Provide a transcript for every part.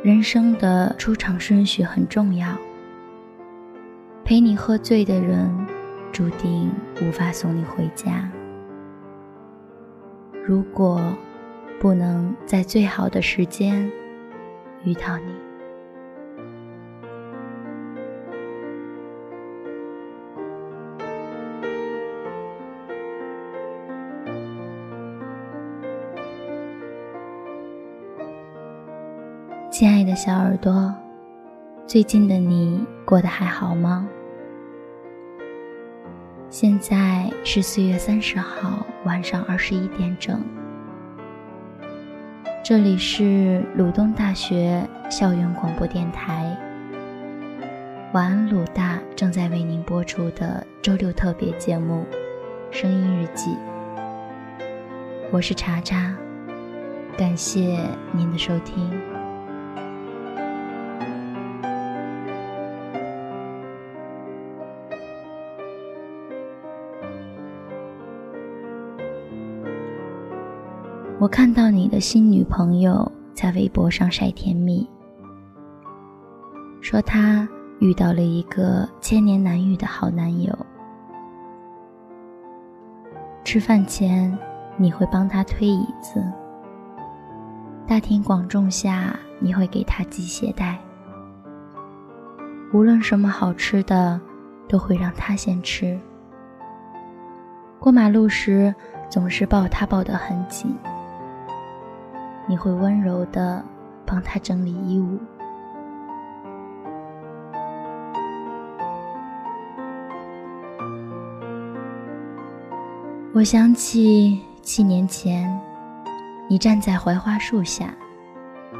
人生的出场顺序很重要。陪你喝醉的人，注定无法送你回家。如果不能在最好的时间遇到你。亲爱的小耳朵，最近的你过得还好吗？现在是四月三十号晚上二十一点整，这里是鲁东大学校园广播电台。晚安，鲁大正在为您播出的周六特别节目《声音日记》，我是查查，感谢您的收听。我看到你的新女朋友在微博上晒甜蜜，说她遇到了一个千年难遇的好男友。吃饭前你会帮他推椅子，大庭广众下你会给他系鞋带，无论什么好吃的都会让他先吃。过马路时总是抱他抱得很紧。你会温柔的帮他整理衣物。我想起七年前，你站在槐花树下，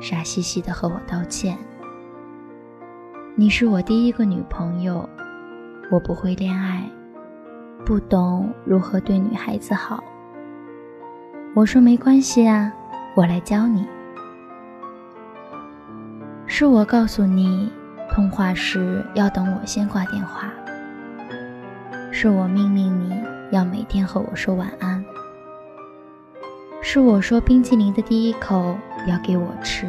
傻兮兮的和我道歉。你是我第一个女朋友，我不会恋爱，不懂如何对女孩子好。我说没关系啊。我来教你。是我告诉你，通话时要等我先挂电话。是我命令你要每天和我说晚安。是我说冰淇淋的第一口要给我吃。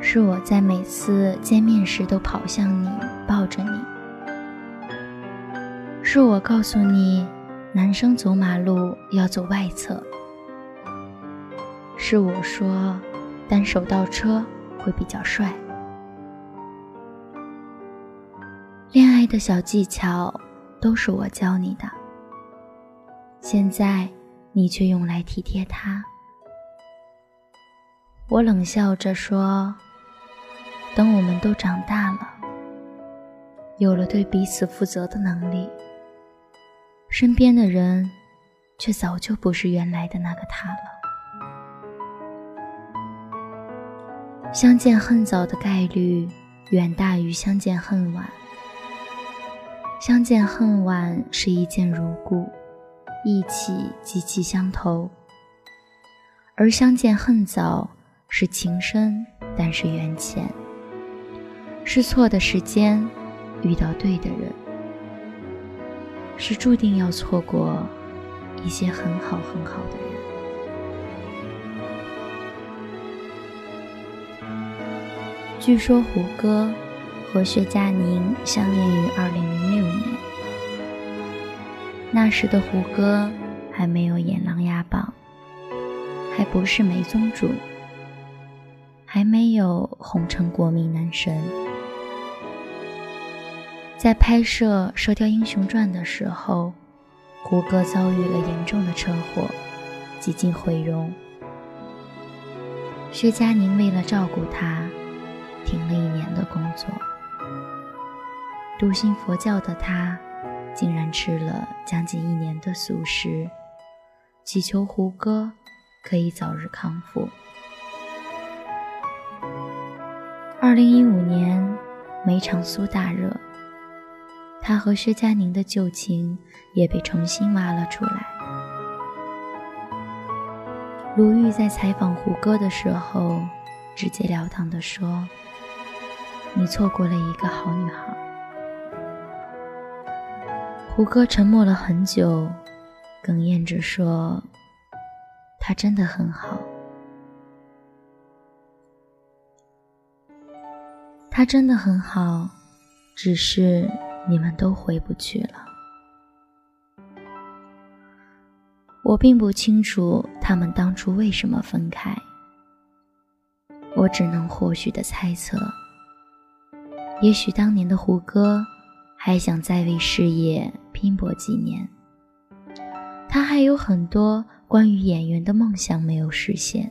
是我在每次见面时都跑向你，抱着你。是我告诉你，男生走马路要走外侧。是我说，单手倒车会比较帅。恋爱的小技巧都是我教你的，现在你却用来体贴他。我冷笑着说：“等我们都长大了，有了对彼此负责的能力，身边的人却早就不是原来的那个他了。”相见恨早的概率远大于相见恨晚。相见恨晚是一见如故，意气极其相投；而相见恨早是情深，但是缘浅。是错的时间遇到对的人，是注定要错过一些很好很好的人。据说胡歌和薛佳凝相恋于2006年，那时的胡歌还没有演《琅琊榜》，还不是梅宗主，还没有红成国民男神。在拍摄《射雕英雄传》的时候，胡歌遭遇了严重的车祸，几近毁容。薛佳凝为了照顾他。停了一年的工作，笃信佛教的他，竟然吃了将近一年的素食，祈求胡歌可以早日康复。二零一五年，梅长苏大热，他和薛佳凝的旧情也被重新挖了出来。鲁豫在采访胡歌的时候，直截了当地说：“你错过了一个好女孩。”胡歌沉默了很久，哽咽着说：“她真的很好，她真的很好，只是你们都回不去了。”我并不清楚他们当初为什么分开，我只能或许的猜测。也许当年的胡歌还想再为事业拼搏几年，他还有很多关于演员的梦想没有实现，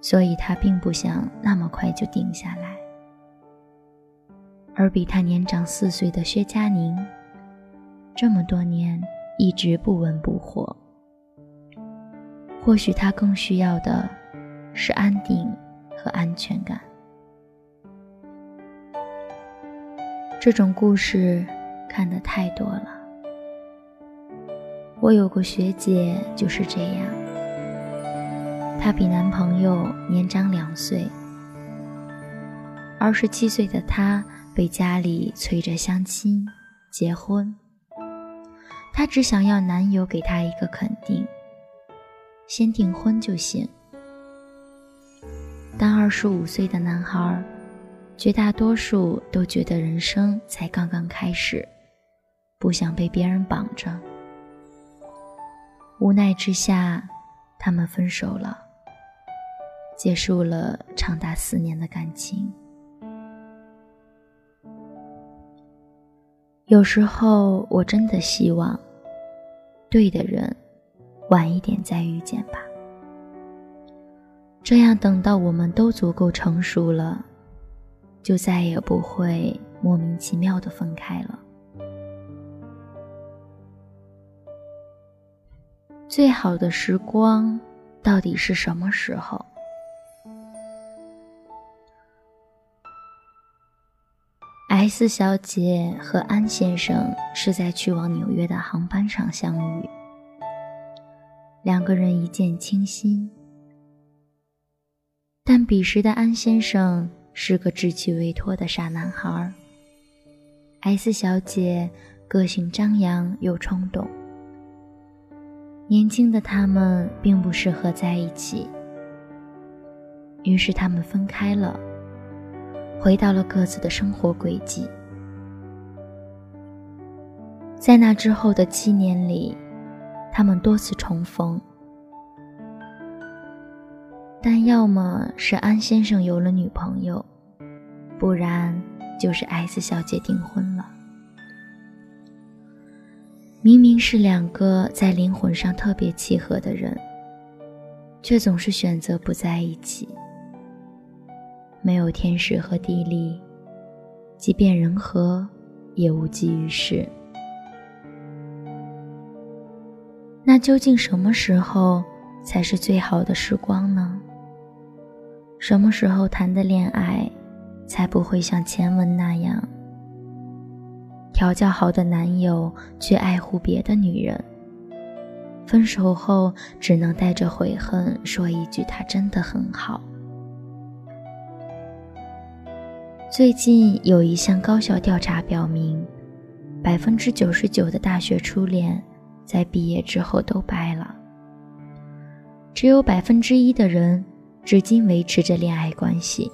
所以他并不想那么快就定下来。而比他年长四岁的薛佳凝，这么多年。一直不温不火，或许他更需要的是安定和安全感。这种故事看得太多了。我有个学姐就是这样，她比男朋友年长两岁，二十七岁的她被家里催着相亲结婚。她只想要男友给她一个肯定，先订婚就行。但二十五岁的男孩，绝大多数都觉得人生才刚刚开始，不想被别人绑着。无奈之下，他们分手了，结束了长达四年的感情。有时候我真的希望，对的人晚一点再遇见吧。这样等到我们都足够成熟了，就再也不会莫名其妙的分开了。最好的时光到底是什么时候？S 小姐和安先生是在去往纽约的航班上相遇，两个人一见倾心。但彼时的安先生是个稚气未脱的傻男孩，S 小姐个性张扬又冲动，年轻的他们并不适合在一起，于是他们分开了。回到了各自的生活轨迹，在那之后的七年里，他们多次重逢，但要么是安先生有了女朋友，不然就是 S 小姐订婚了。明明是两个在灵魂上特别契合的人，却总是选择不在一起。没有天时和地利，即便人和，也无济于事。那究竟什么时候才是最好的时光呢？什么时候谈的恋爱，才不会像前文那样，调教好的男友却爱护别的女人，分手后只能带着悔恨说一句：“他真的很好。”最近有一项高校调查表明，百分之九十九的大学初恋在毕业之后都掰了，只有百分之一的人至今维持着恋爱关系，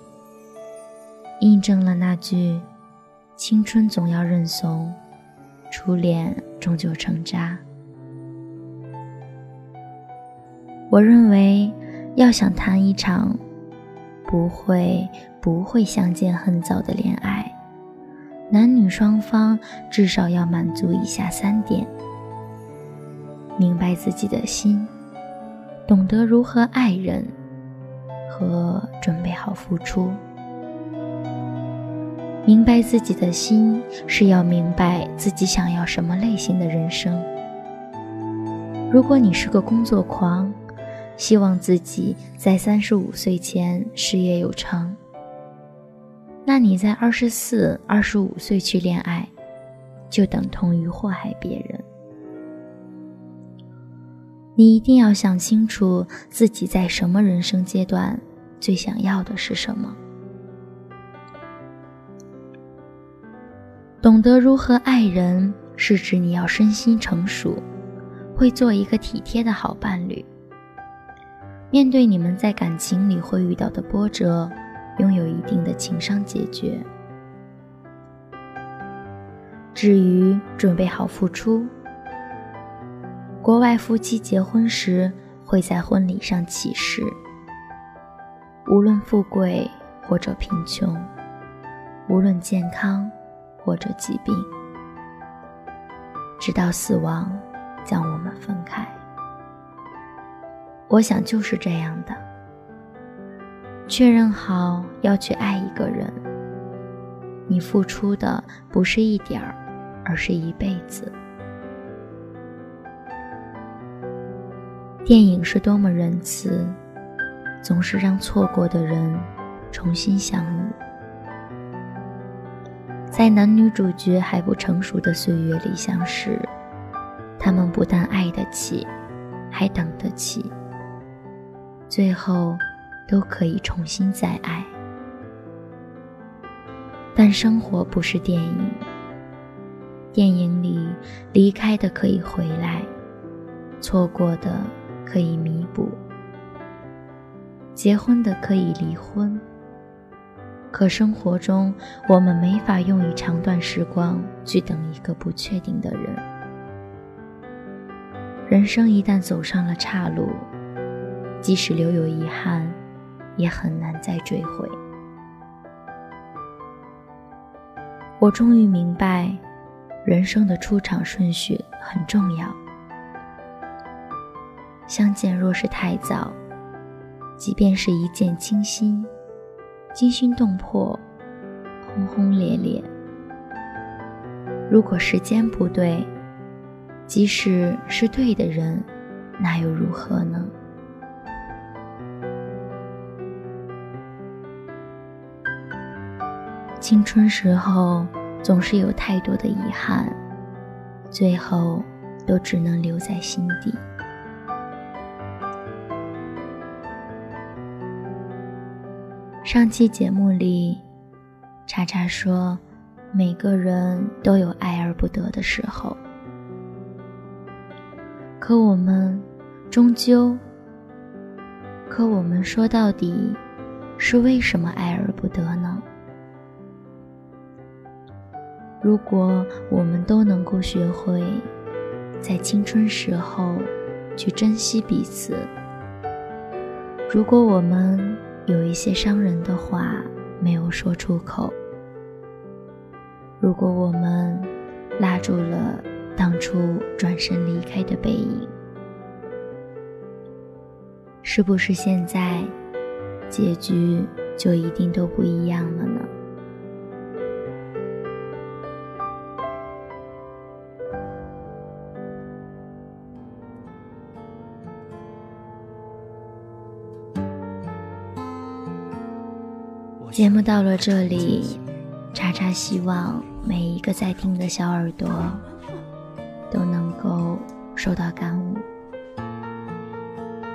印证了那句“青春总要认怂，初恋终究成渣”。我认为，要想谈一场不会。不会相见恨早的恋爱，男女双方至少要满足以下三点：明白自己的心，懂得如何爱人，和准备好付出。明白自己的心是要明白自己想要什么类型的人生。如果你是个工作狂，希望自己在三十五岁前事业有成。那你在二十四、二十五岁去恋爱，就等同于祸害别人。你一定要想清楚自己在什么人生阶段最想要的是什么。懂得如何爱人，是指你要身心成熟，会做一个体贴的好伴侣。面对你们在感情里会遇到的波折，拥有一定的情商解决。至于准备好付出，国外夫妻结婚时会在婚礼上起誓：无论富贵或者贫穷，无论健康。或者疾病，直到死亡将我们分开。我想就是这样的。确认好要去爱一个人，你付出的不是一点儿，而是一辈子。电影是多么仁慈，总是让错过的人重新相遇。在男女主角还不成熟的岁月里相识，他们不但爱得起，还等得起，最后都可以重新再爱。但生活不是电影，电影里离开的可以回来，错过的可以弥补，结婚的可以离婚。可生活中，我们没法用一长段时光去等一个不确定的人。人生一旦走上了岔路，即使留有遗憾，也很难再追回。我终于明白，人生的出场顺序很重要。相见若是太早，即便是一见倾心。惊心动魄，轰轰烈烈。如果时间不对，即使是对的人，那又如何呢？青春时候总是有太多的遗憾，最后都只能留在心底。上期节目里，查查说，每个人都有爱而不得的时候。可我们终究，可我们说到底，是为什么爱而不得呢？如果我们都能够学会在青春时候去珍惜彼此，如果我们。有一些伤人的话没有说出口。如果我们拉住了当初转身离开的背影，是不是现在结局就一定都不一样了呢？节目到了这里，查查希望每一个在听的小耳朵都能够受到感悟，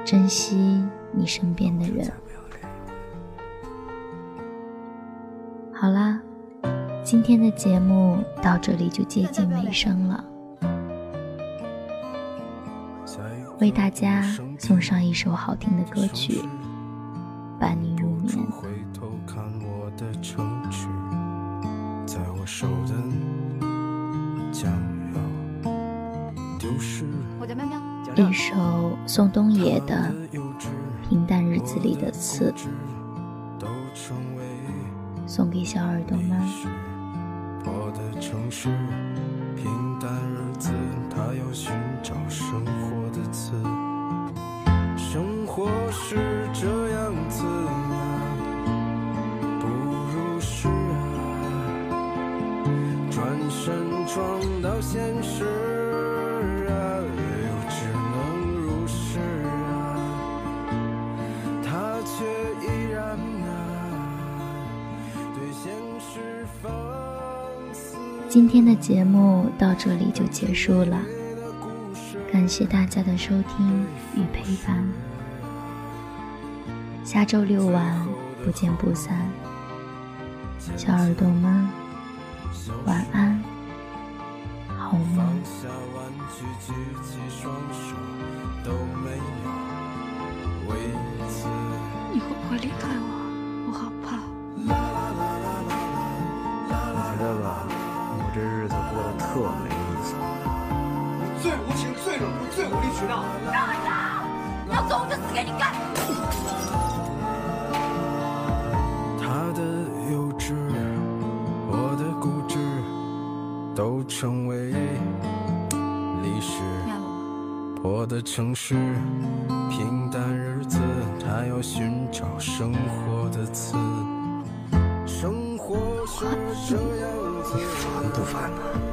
珍惜你身边的人。好啦，今天的节目到这里就接近尾声了，为大家送上一首好听的歌曲，伴你入眠。一首宋冬野的《平淡日子里的刺》，送给小耳朵们。我的城市，平淡日子，它要寻找生活是这样子今天的节目到这里就结束了，感谢大家的收听与陪伴，下周六晚不见不散，小耳朵们晚安，好梦。你会不会离开我？我好怕。这日子过得特没意思。最无情、最冷酷、最无理取闹。让开要走，我就死给你看。他的幼稚，我的固执，都成为历史。我的城市，平淡日子，他要寻找生活的词。你烦不烦呢？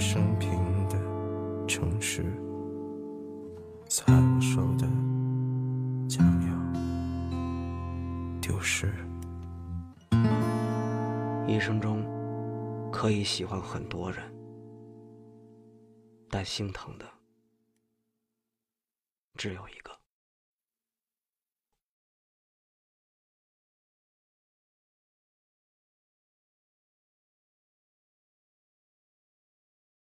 生平的城市，在我手的将要丢失。一生中可以喜欢很多人，但心疼的只有一个。